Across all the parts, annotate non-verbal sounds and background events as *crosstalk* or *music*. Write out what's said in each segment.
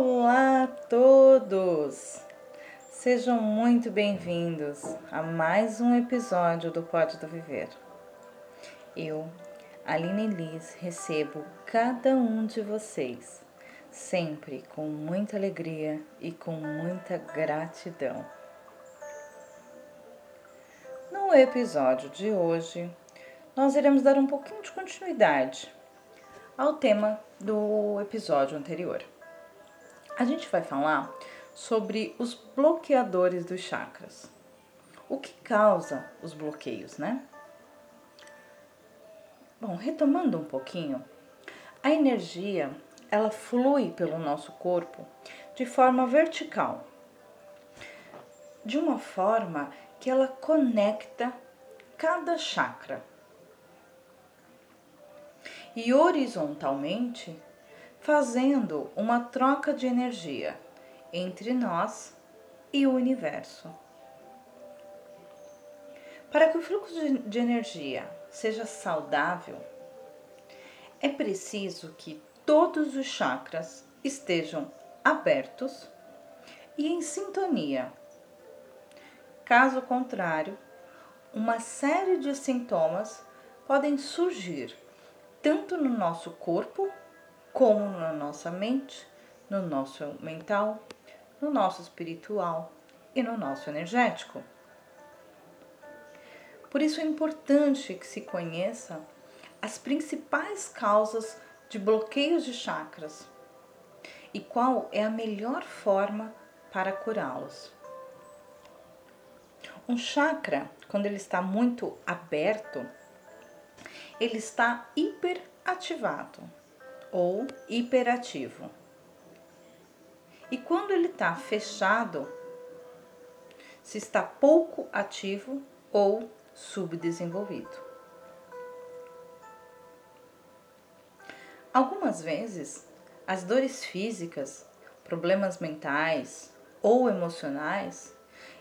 Olá a todos! Sejam muito bem-vindos a mais um episódio do Pode do Viver. Eu, Aline Liz, recebo cada um de vocês, sempre com muita alegria e com muita gratidão. No episódio de hoje, nós iremos dar um pouquinho de continuidade ao tema do episódio anterior. A gente vai falar sobre os bloqueadores dos chakras. O que causa os bloqueios, né? Bom, retomando um pouquinho, a energia ela flui pelo nosso corpo de forma vertical, de uma forma que ela conecta cada chakra e horizontalmente, fazendo uma troca de energia entre nós e o universo. Para que o fluxo de energia seja saudável, é preciso que todos os chakras estejam abertos e em sintonia. Caso contrário, uma série de sintomas podem surgir tanto no nosso corpo, como na nossa mente, no nosso mental, no nosso espiritual e no nosso energético. Por isso é importante que se conheça as principais causas de bloqueios de chakras e qual é a melhor forma para curá-los. Um chakra, quando ele está muito aberto, ele está hiperativado ou hiperativo. E quando ele está fechado, se está pouco ativo ou subdesenvolvido. Algumas vezes, as dores físicas, problemas mentais ou emocionais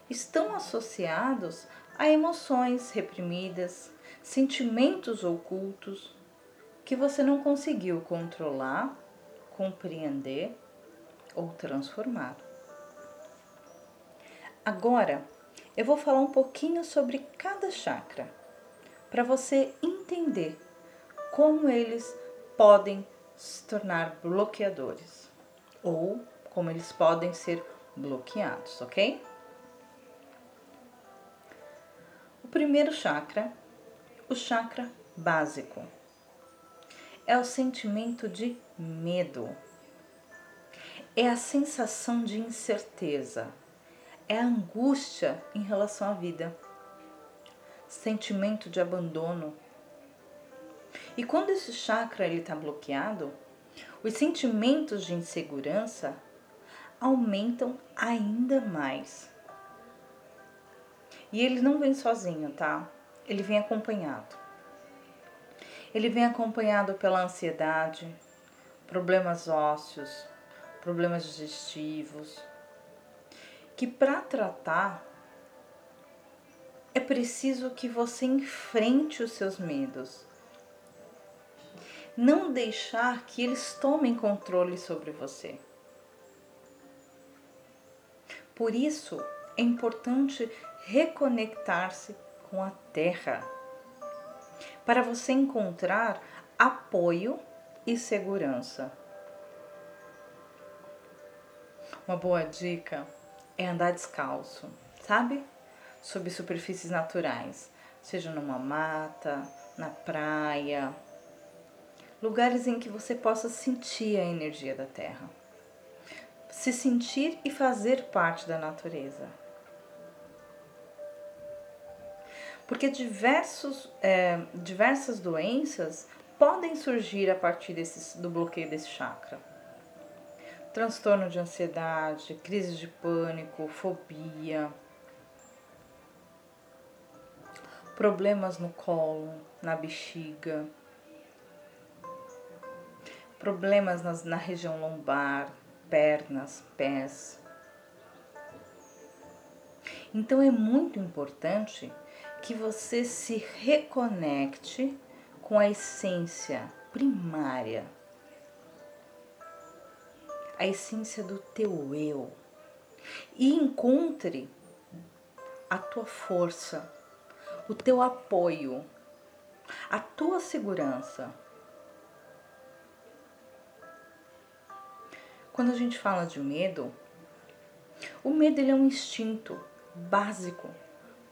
estão associados a emoções reprimidas, sentimentos ocultos que você não conseguiu controlar, compreender ou transformar. Agora, eu vou falar um pouquinho sobre cada chakra para você entender como eles podem se tornar bloqueadores ou como eles podem ser bloqueados, ok? O primeiro chakra o chakra básico é o sentimento de medo, é a sensação de incerteza, é a angústia em relação à vida, sentimento de abandono. E quando esse chakra está bloqueado, os sentimentos de insegurança aumentam ainda mais. E ele não vem sozinho, tá? ele vem acompanhado. Ele vem acompanhado pela ansiedade, problemas ósseos, problemas digestivos, que para tratar é preciso que você enfrente os seus medos. Não deixar que eles tomem controle sobre você. Por isso, é importante reconectar-se com a terra, para você encontrar apoio e segurança. Uma boa dica é andar descalço, sabe? Sob superfícies naturais, seja numa mata, na praia, lugares em que você possa sentir a energia da terra. Se sentir e fazer parte da natureza. Porque diversos, é, diversas doenças podem surgir a partir desse, do bloqueio desse chakra. Transtorno de ansiedade, crise de pânico, fobia, problemas no colo, na bexiga, problemas nas, na região lombar, pernas, pés. Então é muito importante que você se reconecte com a essência primária. a essência do teu eu e encontre a tua força, o teu apoio, a tua segurança. Quando a gente fala de medo, o medo ele é um instinto básico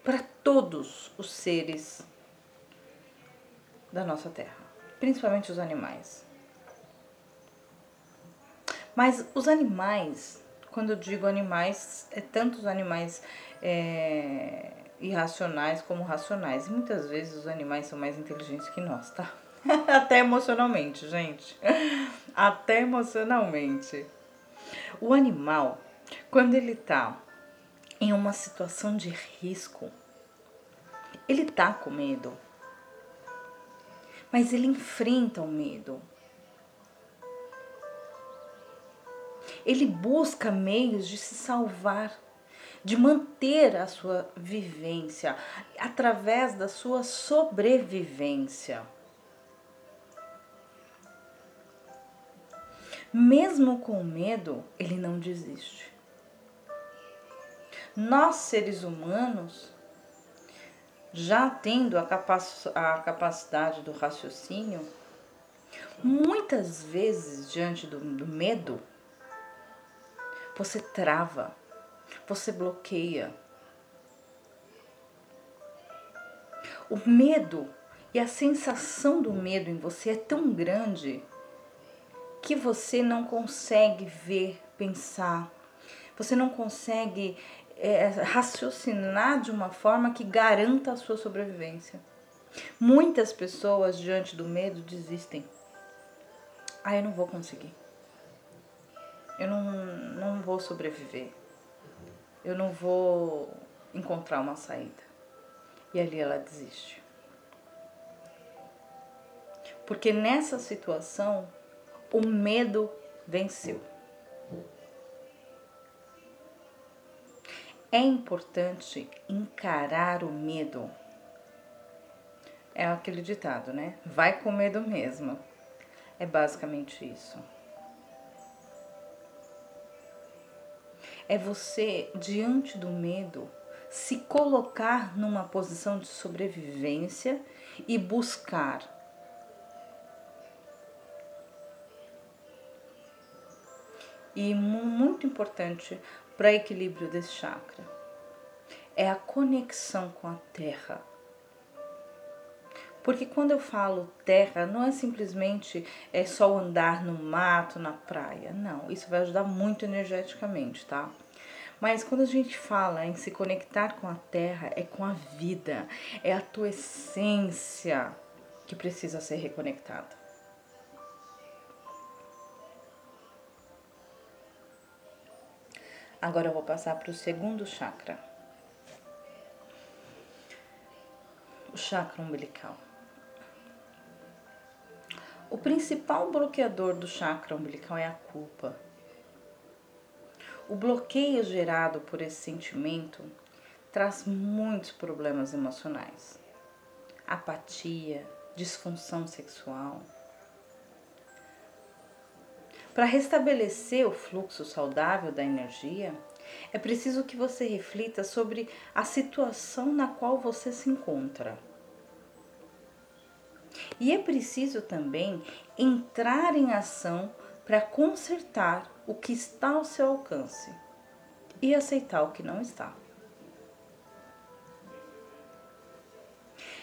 para todos os seres da nossa terra, principalmente os animais. Mas os animais, quando eu digo animais, é tanto os animais é, irracionais como racionais. E muitas vezes os animais são mais inteligentes que nós, tá? *laughs* Até emocionalmente, gente. Até emocionalmente. O animal, quando ele tá em uma situação de risco, ele tá com medo. Mas ele enfrenta o medo. Ele busca meios de se salvar, de manter a sua vivência através da sua sobrevivência. Mesmo com medo, ele não desiste. Nós, seres humanos, já tendo a, capac a capacidade do raciocínio, muitas vezes, diante do, do medo, você trava, você bloqueia. O medo e a sensação do medo em você é tão grande que você não consegue ver, pensar, você não consegue é, raciocinar de uma forma que garanta a sua sobrevivência. Muitas pessoas, diante do medo, desistem. Ah, eu não vou conseguir. Eu não, não vou sobreviver. Eu não vou encontrar uma saída. E ali ela desiste. Porque nessa situação, o medo venceu. É importante encarar o medo. É aquele ditado, né? Vai com medo mesmo. É basicamente isso. É você, diante do medo, se colocar numa posição de sobrevivência e buscar e muito importante para equilíbrio desse chakra. É a conexão com a terra. Porque quando eu falo terra, não é simplesmente é só andar no mato, na praia. Não, isso vai ajudar muito energeticamente, tá? Mas quando a gente fala em se conectar com a terra, é com a vida, é a tua essência que precisa ser reconectada. Agora eu vou passar para o segundo chakra. O chakra umbilical. O principal bloqueador do chakra umbilical é a culpa. O bloqueio gerado por esse sentimento traz muitos problemas emocionais. Apatia, disfunção sexual, para restabelecer o fluxo saudável da energia, é preciso que você reflita sobre a situação na qual você se encontra. E é preciso também entrar em ação para consertar o que está ao seu alcance e aceitar o que não está.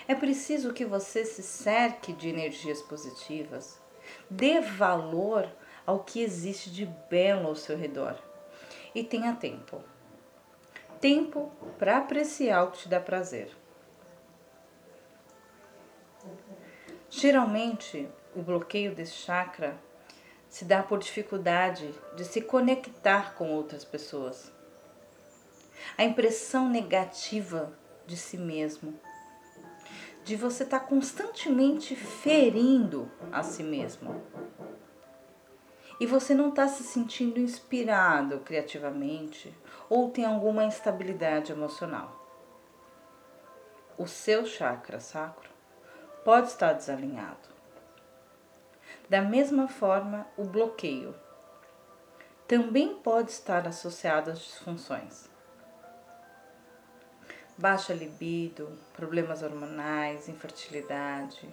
É preciso que você se cerque de energias positivas, dê valor ao que existe de belo ao seu redor e tenha tempo. Tempo para apreciar o que te dá prazer. Geralmente, o bloqueio desse chakra se dá por dificuldade de se conectar com outras pessoas. A impressão negativa de si mesmo, de você estar tá constantemente ferindo a si mesmo e você não está se sentindo inspirado criativamente ou tem alguma instabilidade emocional. O seu chakra sacro pode estar desalinhado. Da mesma forma, o bloqueio também pode estar associado às disfunções. Baixa libido, problemas hormonais, infertilidade,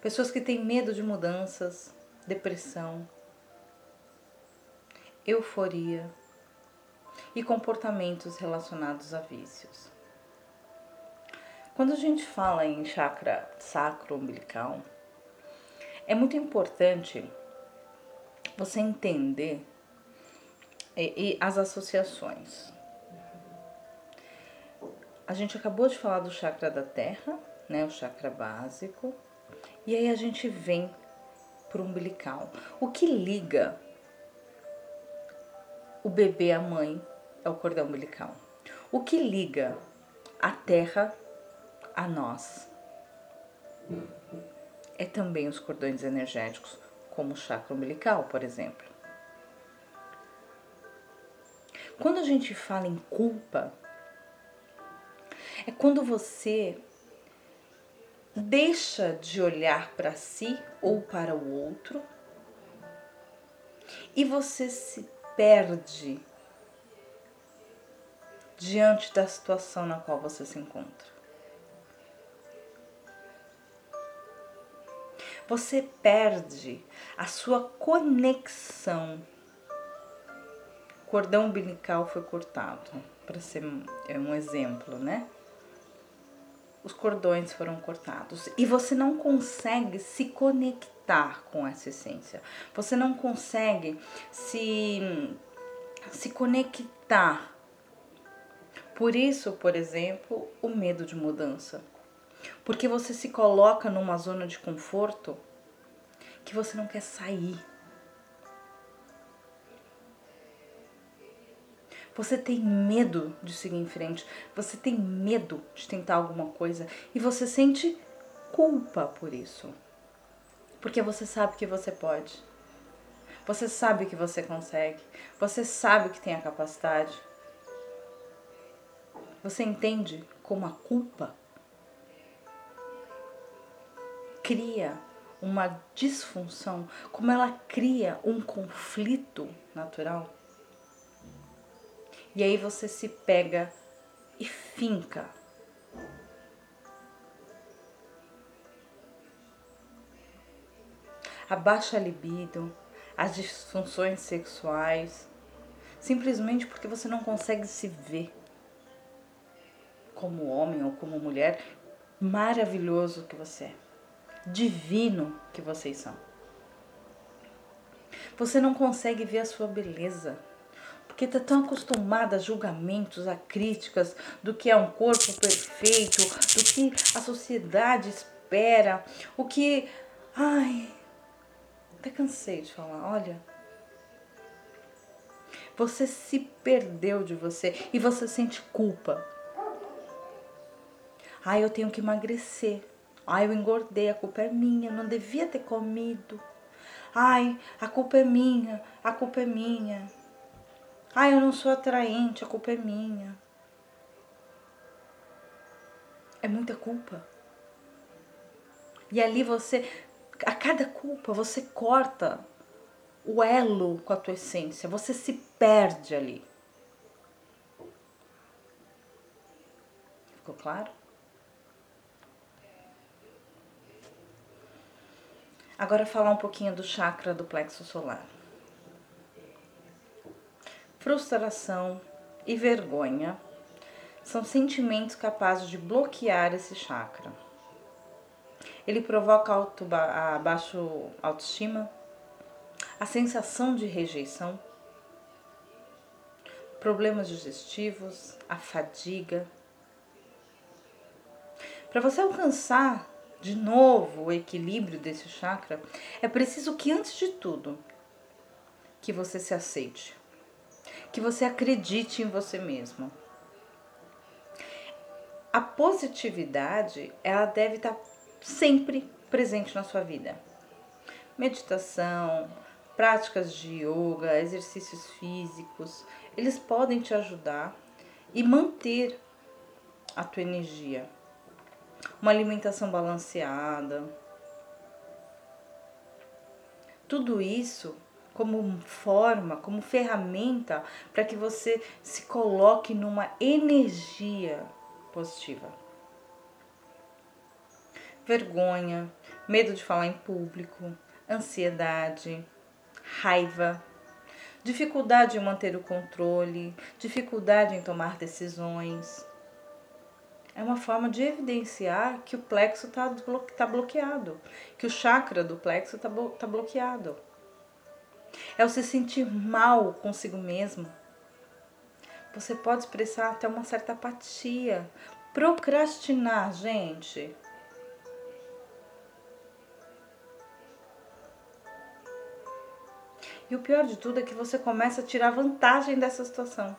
pessoas que têm medo de mudanças, depressão, euforia e comportamentos relacionados a vícios. Quando a gente fala em chakra sacro umbilical, é muito importante você entender e, e as associações. A gente acabou de falar do chakra da terra, né, o chakra básico, e aí a gente vem para o umbilical. O que liga o bebê à mãe é o cordão umbilical. O que liga a terra a nós é também os cordões energéticos, como o chakra umbilical, por exemplo. Quando a gente fala em culpa, é quando você deixa de olhar para si ou para o outro e você se perde diante da situação na qual você se encontra. Você perde a sua conexão cordão umbilical foi cortado, para ser é um exemplo, né? Os cordões foram cortados e você não consegue se conectar com essa essência. Você não consegue se se conectar. Por isso, por exemplo, o medo de mudança. Porque você se coloca numa zona de conforto que você não quer sair. Você tem medo de seguir em frente, você tem medo de tentar alguma coisa e você sente culpa por isso. Porque você sabe que você pode. Você sabe que você consegue. Você sabe que tem a capacidade. Você entende como a culpa cria uma disfunção, como ela cria um conflito natural? E aí você se pega e finca. A baixa libido, as disfunções sexuais, simplesmente porque você não consegue se ver como homem ou como mulher maravilhoso que você é, divino que vocês são. Você não consegue ver a sua beleza porque está tão acostumada a julgamentos, a críticas do que é um corpo perfeito, do que a sociedade espera, o que. Ai, até cansei de falar, olha. Você se perdeu de você e você sente culpa. Ai, eu tenho que emagrecer. Ai, eu engordei, a culpa é minha, não devia ter comido. Ai, a culpa é minha, a culpa é minha. Ah, eu não sou atraente, a culpa é minha. É muita culpa. E ali você, a cada culpa, você corta o elo com a tua essência, você se perde ali. Ficou claro? Agora falar um pouquinho do chakra do plexo solar frustração e vergonha são sentimentos capazes de bloquear esse chakra. Ele provoca auto, a baixo autoestima, a sensação de rejeição, problemas digestivos, a fadiga. Para você alcançar de novo o equilíbrio desse chakra, é preciso que antes de tudo que você se aceite que você acredite em você mesmo. A positividade, ela deve estar sempre presente na sua vida. Meditação, práticas de yoga, exercícios físicos, eles podem te ajudar e manter a tua energia. Uma alimentação balanceada. Tudo isso como forma, como ferramenta para que você se coloque numa energia positiva. Vergonha, medo de falar em público, ansiedade, raiva, dificuldade em manter o controle, dificuldade em tomar decisões. É uma forma de evidenciar que o plexo está tá bloqueado, que o chakra do plexo está tá bloqueado. É o se sentir mal consigo mesmo. Você pode expressar até uma certa apatia. Procrastinar, gente. E o pior de tudo é que você começa a tirar vantagem dessa situação.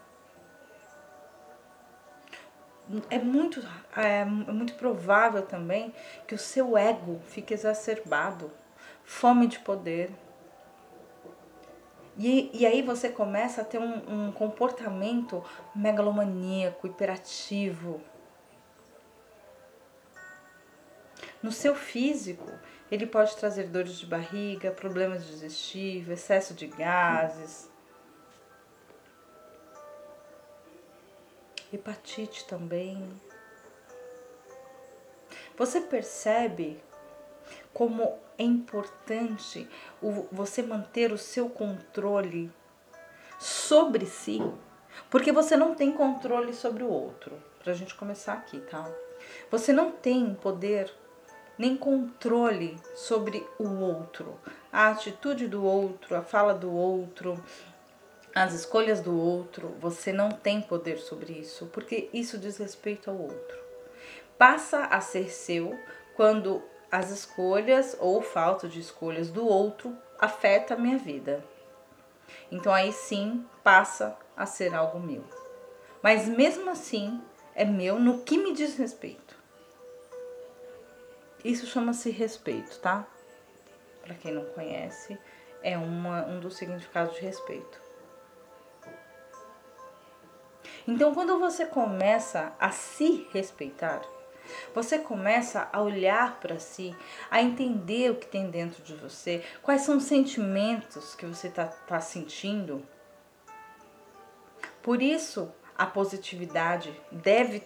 É muito, é, é muito provável também que o seu ego fique exacerbado, fome de poder. E, e aí você começa a ter um, um comportamento megalomaníaco, hiperativo. No seu físico, ele pode trazer dores de barriga, problemas digestivos, excesso de gases, hepatite também. Você percebe como é importante você manter o seu controle sobre si, porque você não tem controle sobre o outro. Pra gente começar aqui, tá? Você não tem poder nem controle sobre o outro, a atitude do outro, a fala do outro, as escolhas do outro. Você não tem poder sobre isso, porque isso diz respeito ao outro. Passa a ser seu quando as escolhas ou falta de escolhas do outro afeta a minha vida. Então aí sim passa a ser algo meu. Mas mesmo assim é meu no que me diz respeito. Isso chama-se respeito, tá? Para quem não conhece, é uma, um dos significados de respeito. Então, quando você começa a se respeitar, você começa a olhar para si, a entender o que tem dentro de você, quais são os sentimentos que você está tá sentindo. Por isso, a positividade deve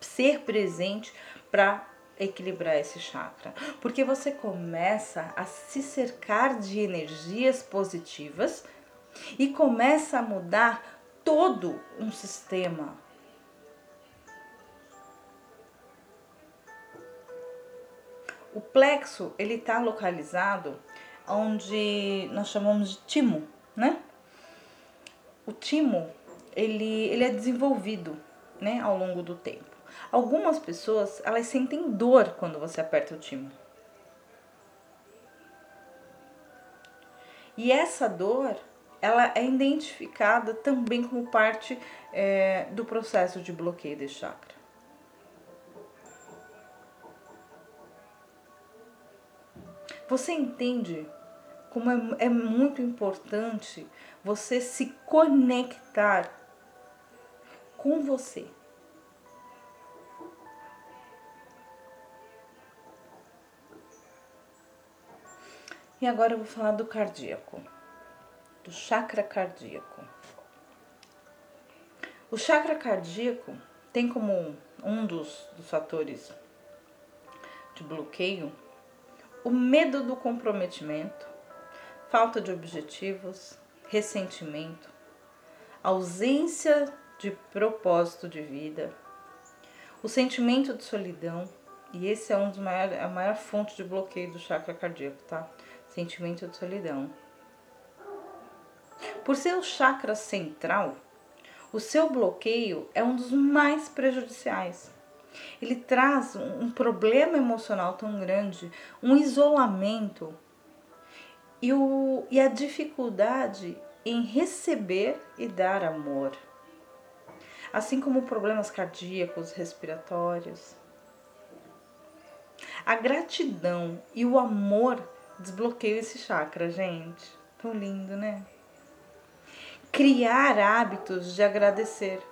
ser presente para equilibrar esse chakra, porque você começa a se cercar de energias positivas e começa a mudar todo um sistema. O plexo ele está localizado onde nós chamamos de timo, né? O timo ele, ele é desenvolvido, né, ao longo do tempo. Algumas pessoas, elas sentem dor quando você aperta o timo. E essa dor, ela é identificada também como parte é, do processo de bloqueio de chakra. Você entende como é, é muito importante você se conectar com você. E agora eu vou falar do cardíaco, do chakra cardíaco. O chakra cardíaco tem como um dos, dos fatores de bloqueio o medo do comprometimento, falta de objetivos, ressentimento, ausência de propósito de vida, o sentimento de solidão, e esse é um dos maiores, a maior fonte de bloqueio do chakra cardíaco, tá? Sentimento de solidão. Por ser o chakra central, o seu bloqueio é um dos mais prejudiciais. Ele traz um problema emocional tão grande, um isolamento e, o, e a dificuldade em receber e dar amor, assim como problemas cardíacos, respiratórios. A gratidão e o amor desbloqueio esse chakra, gente. Tão lindo, né? Criar hábitos de agradecer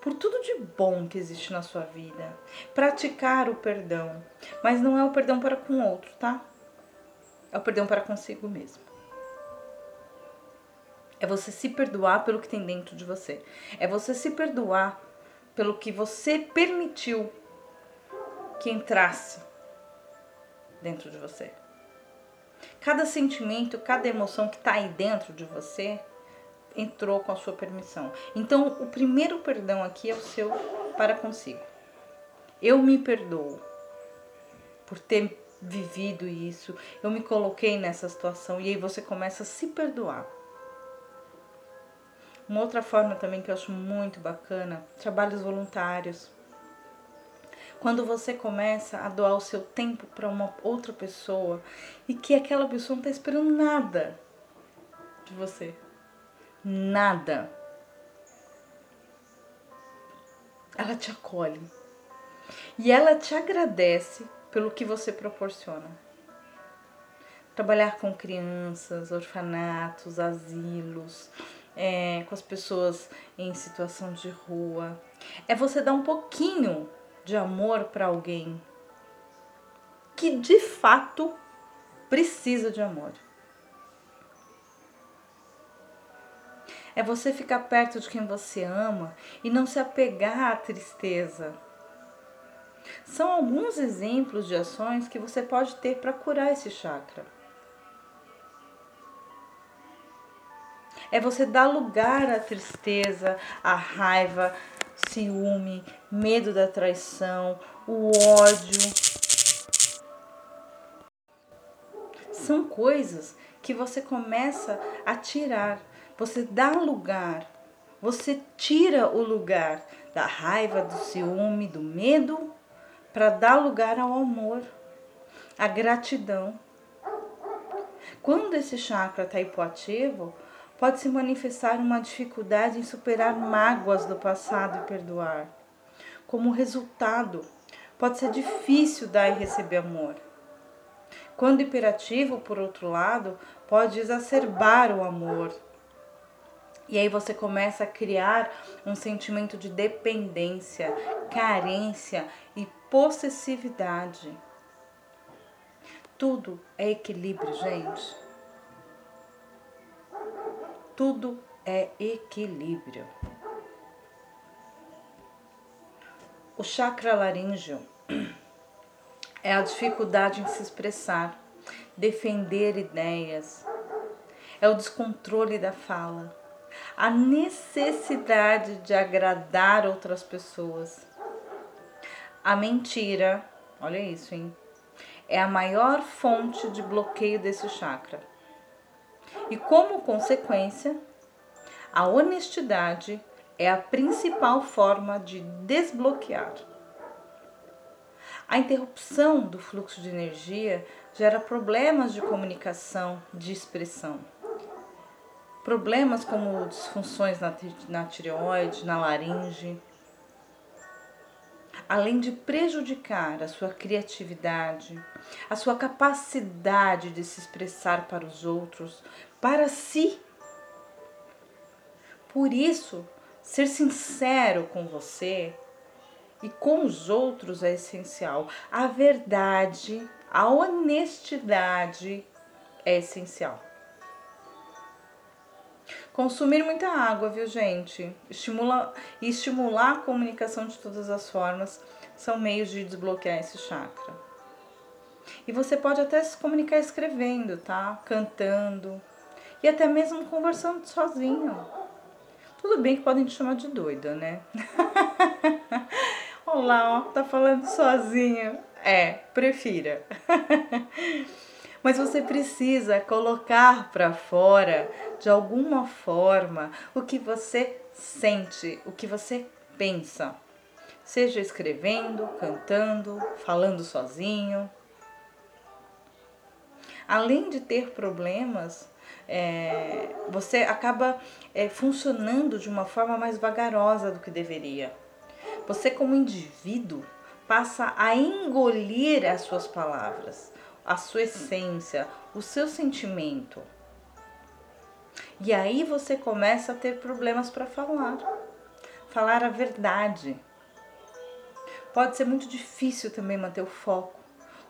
por tudo de bom que existe na sua vida. Praticar o perdão. Mas não é o perdão para com o outro, tá? É o perdão para consigo mesmo. É você se perdoar pelo que tem dentro de você. É você se perdoar pelo que você permitiu que entrasse dentro de você. Cada sentimento, cada emoção que está aí dentro de você entrou com a sua permissão. Então, o primeiro perdão aqui é o seu para consigo. Eu me perdoo por ter vivido isso, eu me coloquei nessa situação e aí você começa a se perdoar. Uma outra forma também que eu acho muito bacana, trabalhos voluntários. Quando você começa a doar o seu tempo para uma outra pessoa e que aquela pessoa não está esperando nada de você. Nada. Ela te acolhe. E ela te agradece pelo que você proporciona. Trabalhar com crianças, orfanatos, asilos, é, com as pessoas em situação de rua. É você dar um pouquinho de amor para alguém que de fato precisa de amor. É você ficar perto de quem você ama e não se apegar à tristeza. São alguns exemplos de ações que você pode ter para curar esse chakra. É você dar lugar à tristeza, à raiva, ciúme, medo da traição, o ódio. São coisas que você começa a tirar. Você dá lugar. Você tira o lugar da raiva, do ciúme, do medo, para dar lugar ao amor, à gratidão. Quando esse chakra está hipoativo, pode se manifestar uma dificuldade em superar mágoas do passado e perdoar. Como resultado, pode ser difícil dar e receber amor. Quando hiperativo, por outro lado, pode exacerbar o amor. E aí você começa a criar um sentimento de dependência, carência e possessividade. Tudo é equilíbrio, gente. Tudo é equilíbrio. O chakra laríngeo é a dificuldade em se expressar, defender ideias, é o descontrole da fala, a necessidade de agradar outras pessoas. A mentira, olha isso, hein? É a maior fonte de bloqueio desse chakra e, como consequência, a honestidade é a principal forma de desbloquear. A interrupção do fluxo de energia gera problemas de comunicação, de expressão. Problemas como disfunções na, tireoide, na laringe, além de prejudicar a sua criatividade, a sua capacidade de se expressar para os outros, para si. Por isso, ser sincero com você e com os outros é essencial. A verdade, a honestidade é essencial. Consumir muita água, viu, gente? Estimula, e estimular a comunicação de todas as formas são meios de desbloquear esse chakra. E você pode até se comunicar escrevendo, tá? Cantando e até mesmo conversando sozinho. Tudo bem que podem te chamar de doida, né? *laughs* Olá, ó, tá falando sozinho. É, prefira. *laughs* Mas você precisa colocar para fora, de alguma forma, o que você sente, o que você pensa. Seja escrevendo, cantando, falando sozinho. Além de ter problemas, é, você acaba é, funcionando de uma forma mais vagarosa do que deveria. Você, como indivíduo, passa a engolir as suas palavras a sua essência, o seu sentimento. E aí você começa a ter problemas para falar, falar a verdade. Pode ser muito difícil também manter o foco.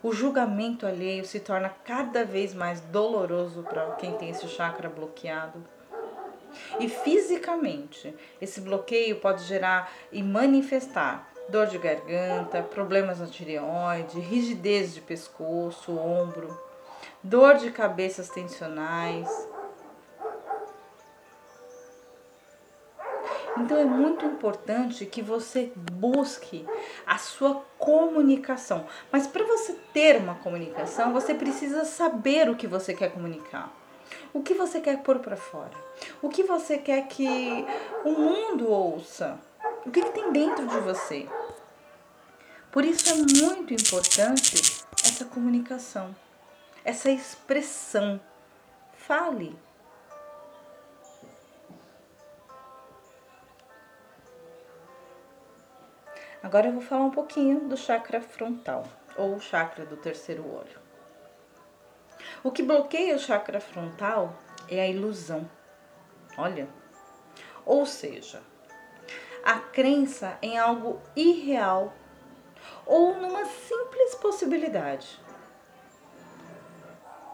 O julgamento alheio se torna cada vez mais doloroso para quem tem esse chakra bloqueado. E fisicamente, esse bloqueio pode gerar e manifestar dor de garganta, problemas na tireoide, rigidez de pescoço, ombro, dor de cabeças tensionais. Então é muito importante que você busque a sua comunicação. Mas para você ter uma comunicação, você precisa saber o que você quer comunicar. O que você quer pôr para fora? O que você quer que o mundo ouça? O que, que tem dentro de você? Por isso é muito importante essa comunicação, essa expressão. Fale. Agora eu vou falar um pouquinho do chakra frontal, ou chakra do terceiro olho. O que bloqueia o chakra frontal é a ilusão. Olha. Ou seja, a crença em algo irreal ou numa simples possibilidade.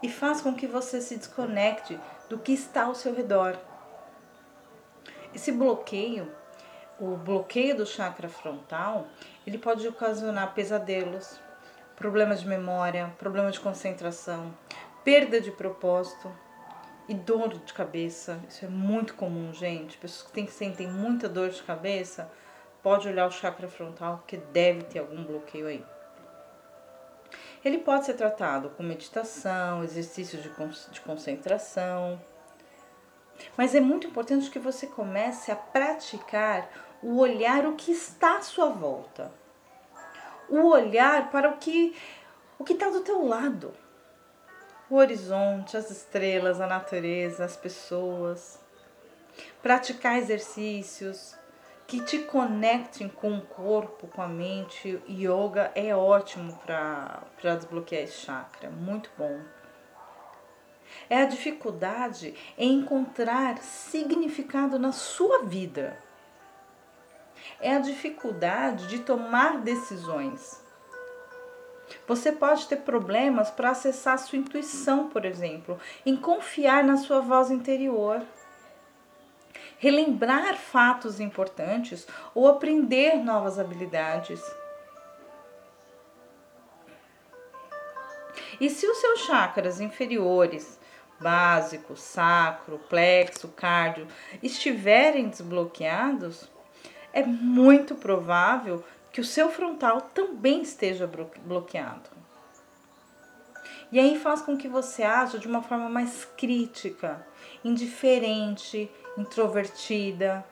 E faz com que você se desconecte do que está ao seu redor. Esse bloqueio, o bloqueio do chakra frontal, ele pode ocasionar pesadelos, problemas de memória, problemas de concentração, perda de propósito e dor de cabeça. Isso é muito comum, gente. Pessoas que têm, sentem muita dor de cabeça, pode olhar o chakra frontal que deve ter algum bloqueio aí. Ele pode ser tratado com meditação, exercícios de, de concentração. Mas é muito importante que você comece a praticar o olhar o que está à sua volta. O olhar para o que o que está do teu lado o horizonte, as estrelas, a natureza, as pessoas. Praticar exercícios que te conectem com o corpo, com a mente. Yoga é ótimo para desbloquear esse chakra, muito bom. É a dificuldade em encontrar significado na sua vida. É a dificuldade de tomar decisões você pode ter problemas para acessar a sua intuição, por exemplo, em confiar na sua voz interior. Relembrar fatos importantes ou aprender novas habilidades. E se os seus chakras inferiores, básico, sacro, plexo, cardio, estiverem desbloqueados, é muito provável que o seu frontal também esteja bloqueado. E aí faz com que você haja de uma forma mais crítica, indiferente, introvertida.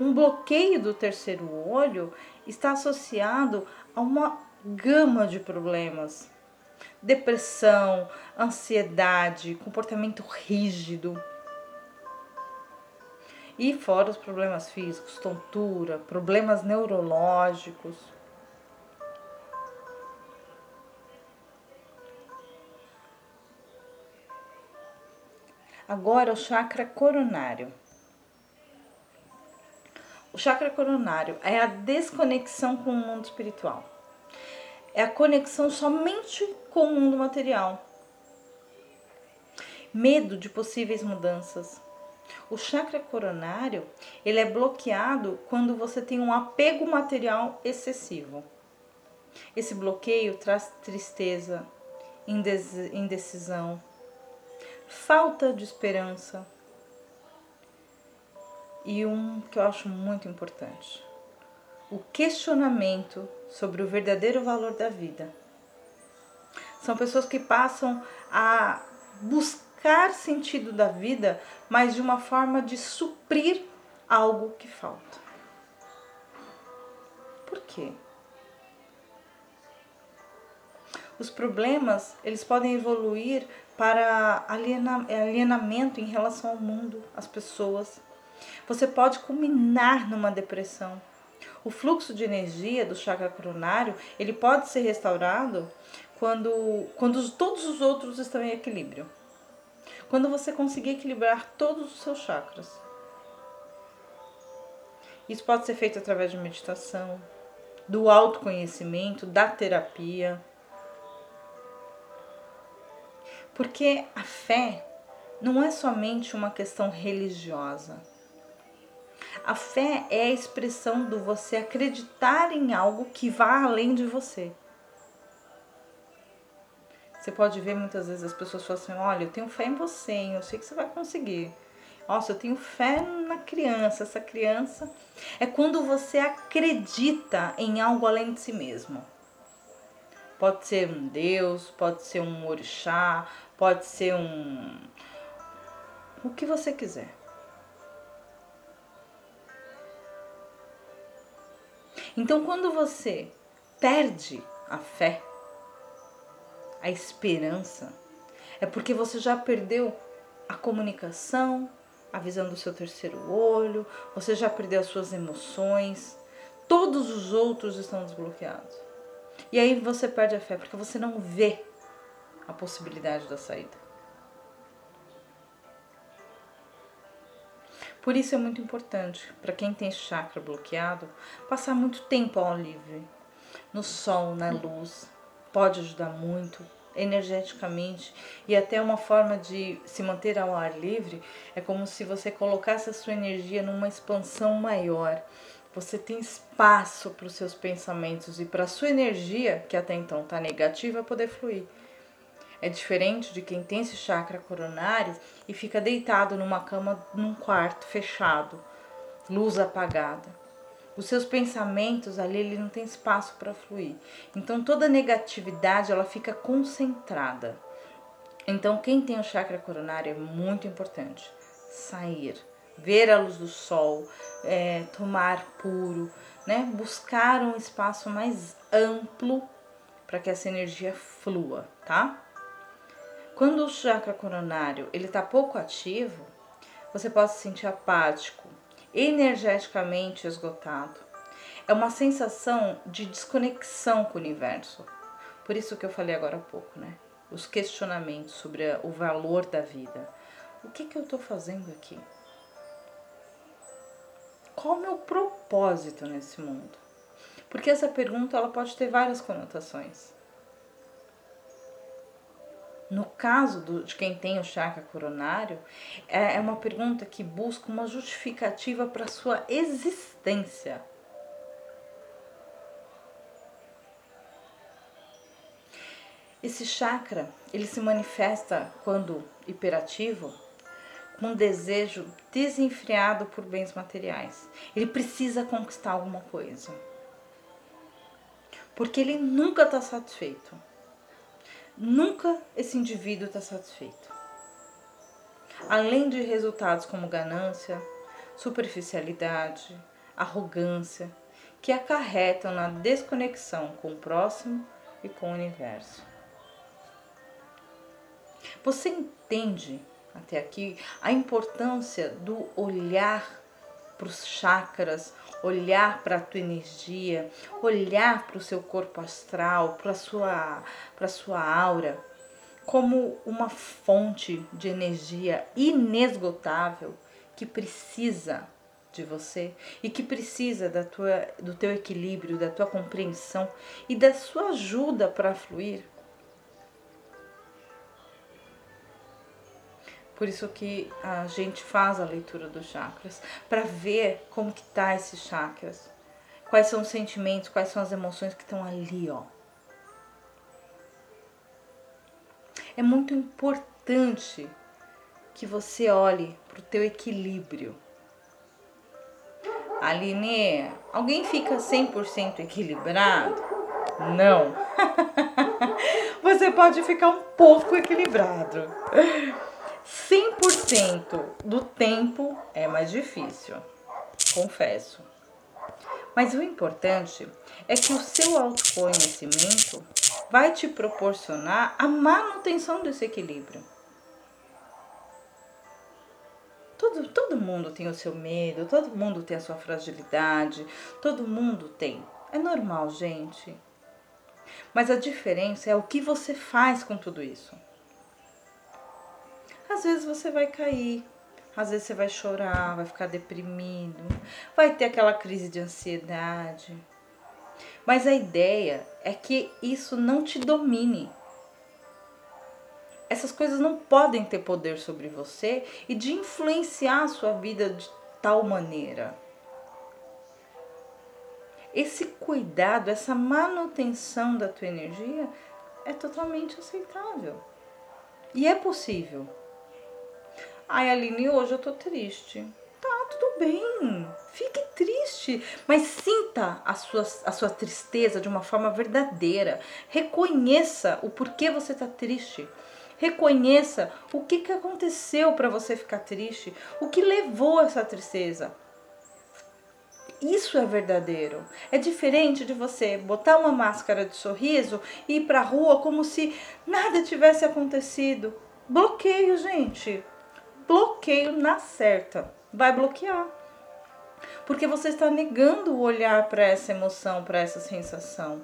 Um bloqueio do terceiro olho está associado a uma gama de problemas: depressão, ansiedade, comportamento rígido e fora os problemas físicos, tontura, problemas neurológicos. Agora o chakra coronário. O chakra coronário é a desconexão com o mundo espiritual. É a conexão somente com o mundo material. Medo de possíveis mudanças, o chakra coronário, ele é bloqueado quando você tem um apego material excessivo. Esse bloqueio traz tristeza, indecisão, falta de esperança. E um que eu acho muito importante, o questionamento sobre o verdadeiro valor da vida. São pessoas que passam a buscar buscar sentido da vida, mas de uma forma de suprir algo que falta. Por quê? Os problemas, eles podem evoluir para aliena, alienamento em relação ao mundo, às pessoas. Você pode culminar numa depressão. O fluxo de energia do chakra coronário, ele pode ser restaurado quando, quando todos os outros estão em equilíbrio. Quando você conseguir equilibrar todos os seus chakras. Isso pode ser feito através de meditação, do autoconhecimento, da terapia. Porque a fé não é somente uma questão religiosa. A fé é a expressão do você acreditar em algo que vá além de você. Você pode ver muitas vezes as pessoas falam assim: olha, eu tenho fé em você, hein? eu sei que você vai conseguir. Nossa, eu tenho fé na criança. Essa criança é quando você acredita em algo além de si mesmo. Pode ser um Deus, pode ser um orixá, pode ser um. o que você quiser. Então, quando você perde a fé, a esperança, é porque você já perdeu a comunicação, a visão do seu terceiro olho, você já perdeu as suas emoções, todos os outros estão desbloqueados. E aí você perde a fé porque você não vê a possibilidade da saída. Por isso é muito importante para quem tem chakra bloqueado passar muito tempo ao livre, no sol, na luz. Pode ajudar muito energeticamente e até uma forma de se manter ao ar livre é como se você colocasse a sua energia numa expansão maior. Você tem espaço para os seus pensamentos e para a sua energia, que até então está negativa, poder fluir. É diferente de quem tem esse chakra coronário e fica deitado numa cama num quarto fechado, luz apagada os seus pensamentos ali ele não tem espaço para fluir. Então toda negatividade ela fica concentrada. Então quem tem o chakra coronário é muito importante sair, ver a luz do sol, é, tomar puro, né? Buscar um espaço mais amplo para que essa energia flua, tá? Quando o chakra coronário ele está pouco ativo, você pode se sentir apático, energeticamente esgotado. É uma sensação de desconexão com o universo. Por isso que eu falei agora há pouco, né? Os questionamentos sobre o valor da vida. O que, que eu estou fazendo aqui? Qual o meu propósito nesse mundo? Porque essa pergunta ela pode ter várias conotações. No caso do, de quem tem o chakra coronário, é, é uma pergunta que busca uma justificativa para sua existência. Esse chakra, ele se manifesta quando hiperativo, com um desejo desenfreado por bens materiais. Ele precisa conquistar alguma coisa. Porque ele nunca está satisfeito. Nunca esse indivíduo está satisfeito. Além de resultados como ganância, superficialidade, arrogância, que acarretam na desconexão com o próximo e com o universo. Você entende até aqui a importância do olhar para os chakras, olhar para a tua energia, olhar para o seu corpo astral, para a sua, sua aura, como uma fonte de energia inesgotável que precisa de você e que precisa da tua, do teu equilíbrio, da tua compreensão e da sua ajuda para fluir. Por isso que a gente faz a leitura dos chakras, para ver como que tá esses chakras. Quais são os sentimentos, quais são as emoções que estão ali, ó. É muito importante que você olhe para o teu equilíbrio. Aline, alguém fica 100% equilibrado? Não. *laughs* você pode ficar um pouco equilibrado. 100% do tempo é mais difícil, confesso. Mas o importante é que o seu autoconhecimento vai te proporcionar a manutenção desse equilíbrio. Todo, todo mundo tem o seu medo, todo mundo tem a sua fragilidade, todo mundo tem. É normal, gente. Mas a diferença é o que você faz com tudo isso. Às vezes você vai cair, às vezes você vai chorar, vai ficar deprimido, vai ter aquela crise de ansiedade. Mas a ideia é que isso não te domine. essas coisas não podem ter poder sobre você e de influenciar a sua vida de tal maneira. Esse cuidado, essa manutenção da tua energia é totalmente aceitável. E é possível. Ai, Aline, hoje eu tô triste. Tá, tudo bem. Fique triste, mas sinta a sua, a sua tristeza de uma forma verdadeira. Reconheça o porquê você tá triste. Reconheça o que, que aconteceu para você ficar triste, o que levou essa tristeza. Isso é verdadeiro. É diferente de você botar uma máscara de sorriso e ir para a rua como se nada tivesse acontecido. Bloqueio, gente. Bloqueio na certa. Vai bloquear. Porque você está negando o olhar para essa emoção, para essa sensação.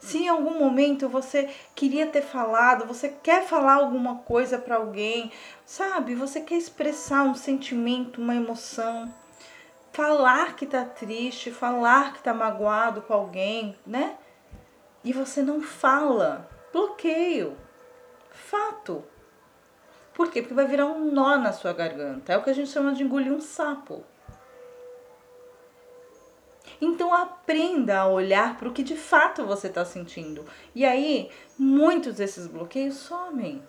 Se em algum momento você queria ter falado, você quer falar alguma coisa para alguém, sabe? Você quer expressar um sentimento, uma emoção falar que tá triste, falar que tá magoado com alguém, né? E você não fala. Bloqueio. Fato. Por quê? Porque vai virar um nó na sua garganta. É o que a gente chama de engolir um sapo. Então aprenda a olhar para o que de fato você está sentindo. E aí, muitos desses bloqueios somem.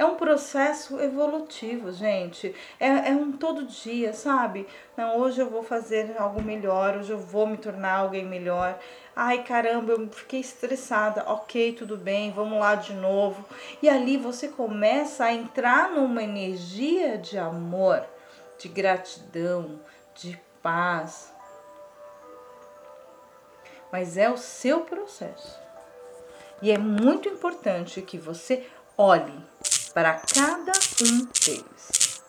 É um processo evolutivo, gente. É, é um todo dia, sabe? Não, hoje eu vou fazer algo melhor, hoje eu vou me tornar alguém melhor. Ai, caramba, eu fiquei estressada. Ok, tudo bem, vamos lá de novo. E ali você começa a entrar numa energia de amor, de gratidão, de paz. Mas é o seu processo. E é muito importante que você olhe para cada um deles.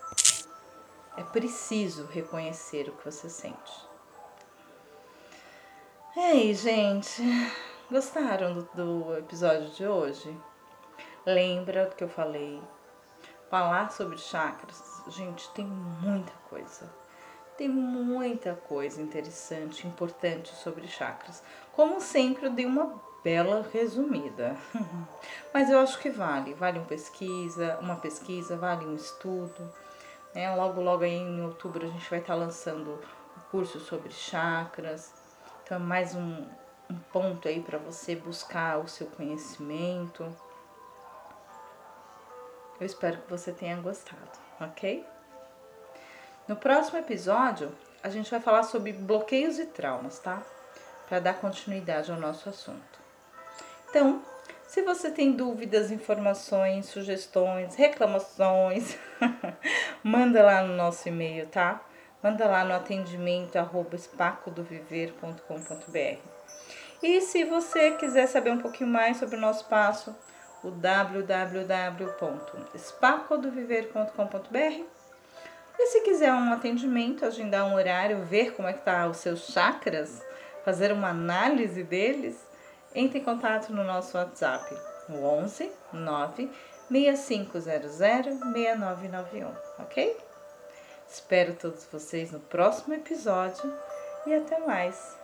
É preciso reconhecer o que você sente. E aí, gente? Gostaram do, do episódio de hoje? Lembra do que eu falei? Falar sobre chakras, gente, tem muita coisa. Tem muita coisa interessante, importante sobre chakras. Como sempre, eu dei uma bela resumida. *laughs* Mas eu acho que vale, vale uma pesquisa, uma pesquisa, vale um estudo. Né? Logo, logo aí em outubro a gente vai estar lançando o curso sobre chakras. Então é mais um, um ponto aí para você buscar o seu conhecimento. Eu espero que você tenha gostado, ok? No próximo episódio, a gente vai falar sobre bloqueios e traumas, tá? Para dar continuidade ao nosso assunto. Então, se você tem dúvidas, informações, sugestões, reclamações, *laughs* manda lá no nosso e-mail, tá? Manda lá no atendimento arroba espacodoviver.com.br. E se você quiser saber um pouquinho mais sobre o nosso passo, o www.espacodoviver.com.br. E se quiser um atendimento, agendar um horário, ver como é que tá os seus chakras, fazer uma análise deles, entre em contato no nosso WhatsApp, no 11 9 6500 6991, ok? Espero todos vocês no próximo episódio e até mais!